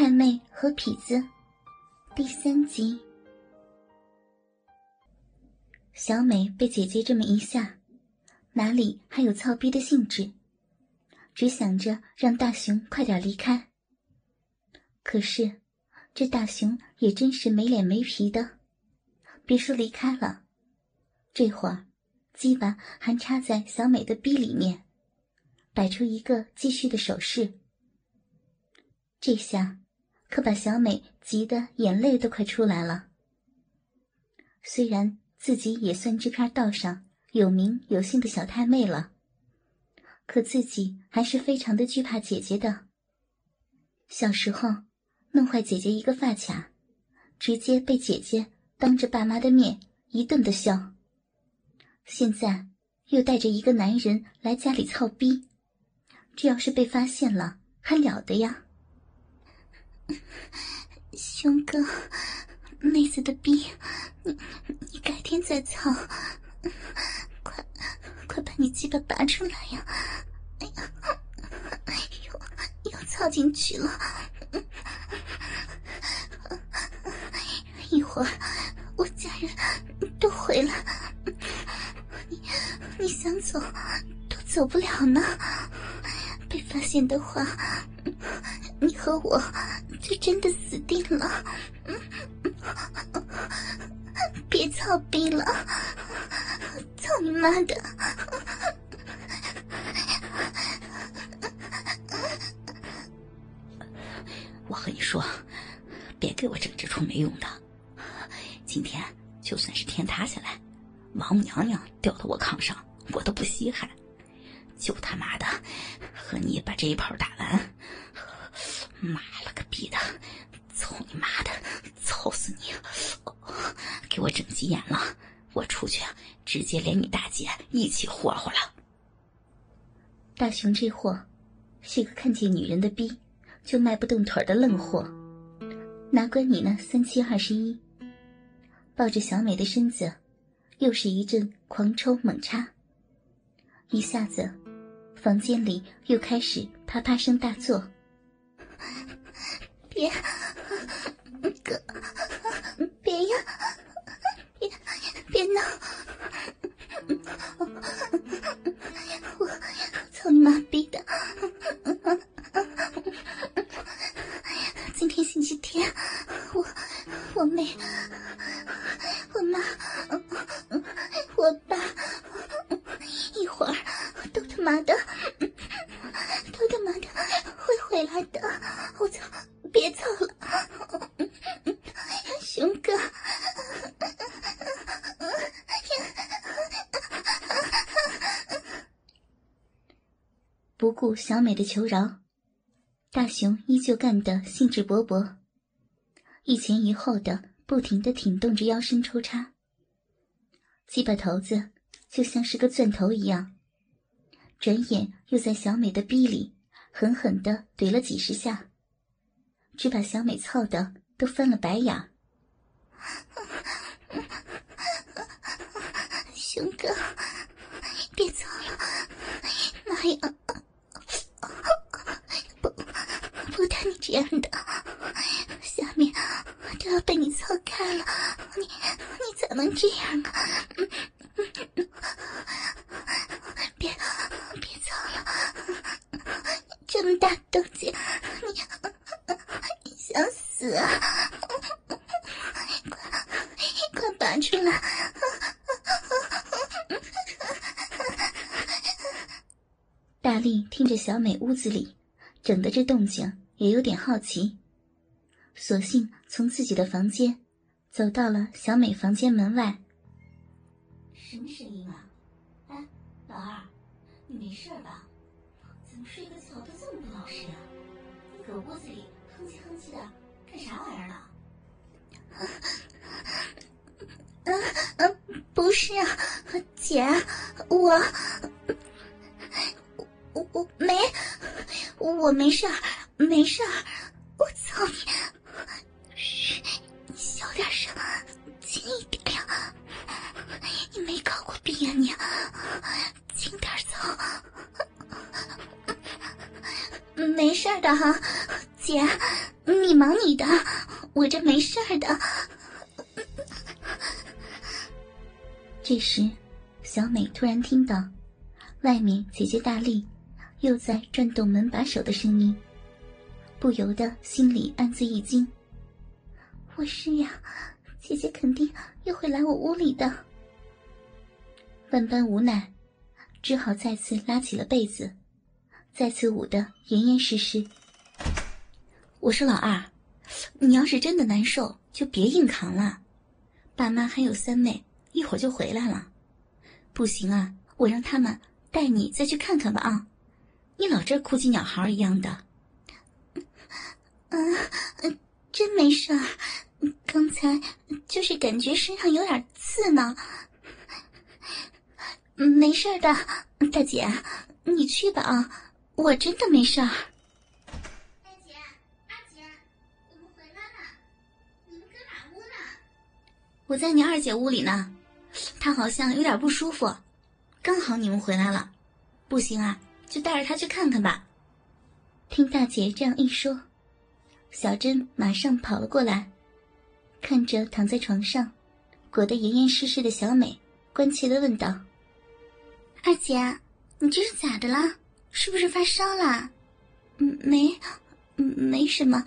太妹和痞子第三集。小美被姐姐这么一吓，哪里还有操逼的兴致？只想着让大雄快点离开。可是，这大雄也真是没脸没皮的，别说离开了，这会儿鸡巴还插在小美的逼里面，摆出一个继续的手势。这下，可把小美急得眼泪都快出来了。虽然自己也算这片道上有名有姓的小太妹了。可自己还是非常的惧怕姐姐的。小时候弄坏姐姐一个发卡，直接被姐姐当着爸妈的面一顿的笑。现在又带着一个男人来家里操逼，这要是被发现了，还了得呀！熊哥，妹子的逼，你你改天再操，快！快把你鸡巴拔出来呀！哎呀，又又操进去了。一会儿我家人都回来，你你想走都走不了呢。被发现的话，你和我就真的死定了。别操逼了！操你妈的！我和你说，别给我整这出没用的。今天就算是天塌下来，王母娘娘掉到我炕上，我都不稀罕。就他妈的和你把这一炮打完！妈了个逼的！操你妈的！操死你！给我整急眼了！我出去，直接连你大姐一起霍霍了。大雄这货是个看见女人的逼就迈不动腿的愣货，哪管你那三七二十一，抱着小美的身子，又是一阵狂抽猛插。一下子，房间里又开始啪啪声大作。别，哥，别呀！别别闹！我操你妈逼的！今天星期天，我我妹、我妈、我爸，一会儿都他妈的，都他妈的会回来的！我操！别走了，熊哥。不顾小美的求饶，大雄依旧干得兴致勃勃，一前一后的不停的挺动着腰身抽插，鸡巴头子就像是个钻头一样，转眼又在小美的逼里狠狠的怼了几十下，只把小美操的都翻了白眼。熊哥，别走了，妈呀！不带你这样的，下面都要被你操开了，你你咋能这样啊？别别操了，这么大动静，你你想死啊？快快拔出来！大力听着小美屋子里整的这动静。也有点好奇，索性从自己的房间走到了小美房间门外。什么声音啊？哎，老二，你没事吧？怎么睡个觉都这么不老实啊？你搁屋子里哼唧哼唧的干啥玩意儿了？嗯嗯，不是啊，姐，我我我没我没事儿。没事儿，我操你！嘘，你小点声，轻一点呀！你没搞过病呀你？轻点走！没事儿的哈，姐，你忙你的，我这没事儿的。这时，小美突然听到外面姐姐大力又在转动门把手的声音，不由得心里暗自一惊。我是呀，姐姐肯定又会来我屋里的。万般无奈，只好再次拉起了被子，再次捂得严严实实。我说老二，你要是真的难受，就别硬扛了。爸妈还有三妹，一会儿就回来了。不行啊，我让他们带你再去看看吧啊！你老这哭鸡鸟孩一样的。嗯，真没事儿。刚才就是感觉身上有点刺呢。没事的，大姐，你去吧啊，我真的没事儿。大姐，二姐，我们回来了，你们搁哪屋呢？我在你二姐屋里呢，她好像有点不舒服，刚好你们回来了，不行啊，就带着她去看看吧。听大姐这样一说，小珍马上跑了过来。看着躺在床上，裹得严严实实的小美，关切的问道：“二姐，你这是咋的了？是不是发烧了？”“没，没什么，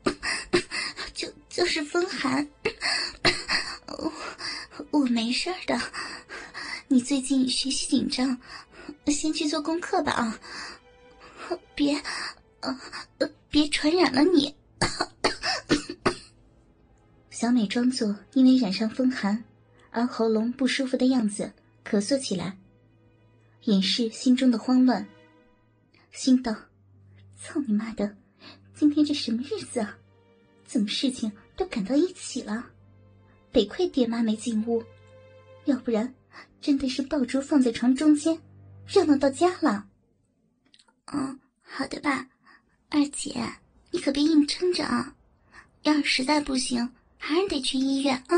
就就是风寒。我我没事的。你最近学习紧张，先去做功课吧啊！别，呃，别传染了你。”小美装作因为染上风寒而喉咙不舒服的样子，咳嗽起来，掩饰心中的慌乱，心道：“操你妈的，今天这什么日子啊？怎么事情都赶到一起了？得亏爹妈没进屋，要不然真的是爆竹放在床中间，热闹到家了。”“嗯，好的吧，二姐，你可别硬撑着啊，要是实在不行。”还是得去医院啊！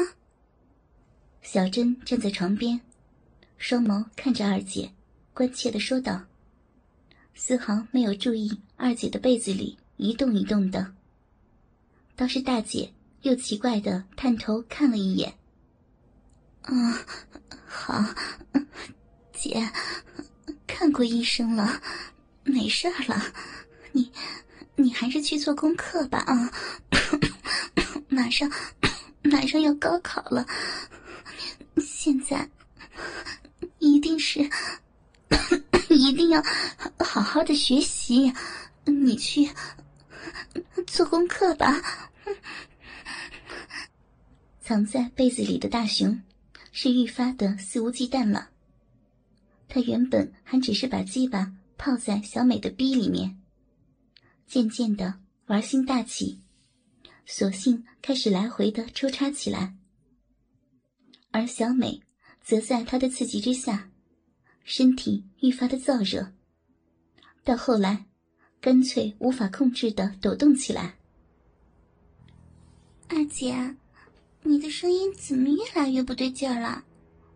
小珍站在床边，双眸看着二姐，关切的说道，丝毫没有注意二姐的被子里一动一动的。倒是大姐又奇怪的探头看了一眼。啊，好，姐，看过医生了，没事了，你，还是去做功课吧啊！马上，马上要高考了，现在一定是一定要好好的学习。你去做功课吧。藏在被子里的大熊是愈发的肆无忌惮了。他原本还只是把鸡巴泡在小美的逼里面，渐渐的玩心大起。索性开始来回的抽插起来，而小美则在他的刺激之下，身体愈发的燥热，到后来，干脆无法控制的抖动起来。二姐，你的声音怎么越来越不对劲了？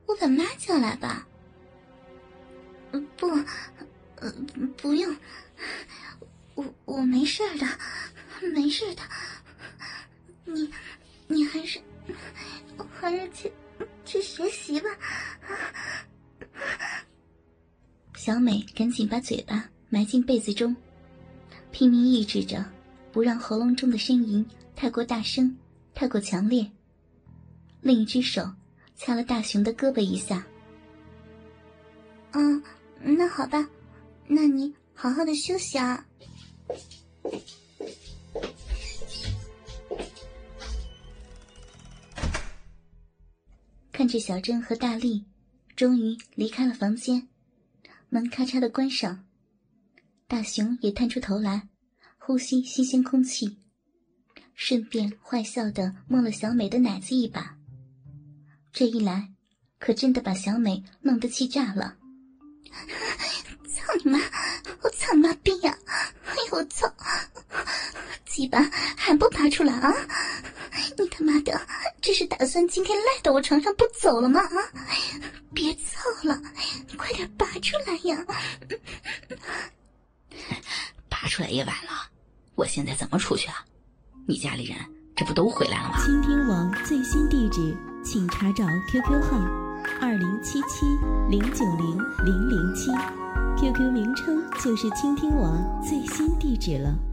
我把妈叫来吧。不，不用，我我没事的，没事的。你，你还是，还是去去学习吧。小美赶紧把嘴巴埋进被子中，拼命抑制着，不让喉咙中的呻吟太过大声、太过强烈。另一只手掐了大熊的胳膊一下。嗯，那好吧，那你好好的休息啊。看着小珍和大力，终于离开了房间，门咔嚓的关上。大熊也探出头来，呼吸新鲜空气，顺便坏笑的摸了小美的奶子一把。这一来，可真的把小美弄得气炸了。你妈！我操！妈逼呀！哎呦我操！鸡巴还不拔出来啊！你他妈的这是打算今天赖到我床上不走了吗？啊！别操了，快点拔出来呀！拔出来也晚了，我现在怎么出去啊？你家里人这不都回来了吗？倾听网最新地址，请查找 QQ 号：二零七七零九零零零七。qq 名称就是倾听我最新地址了。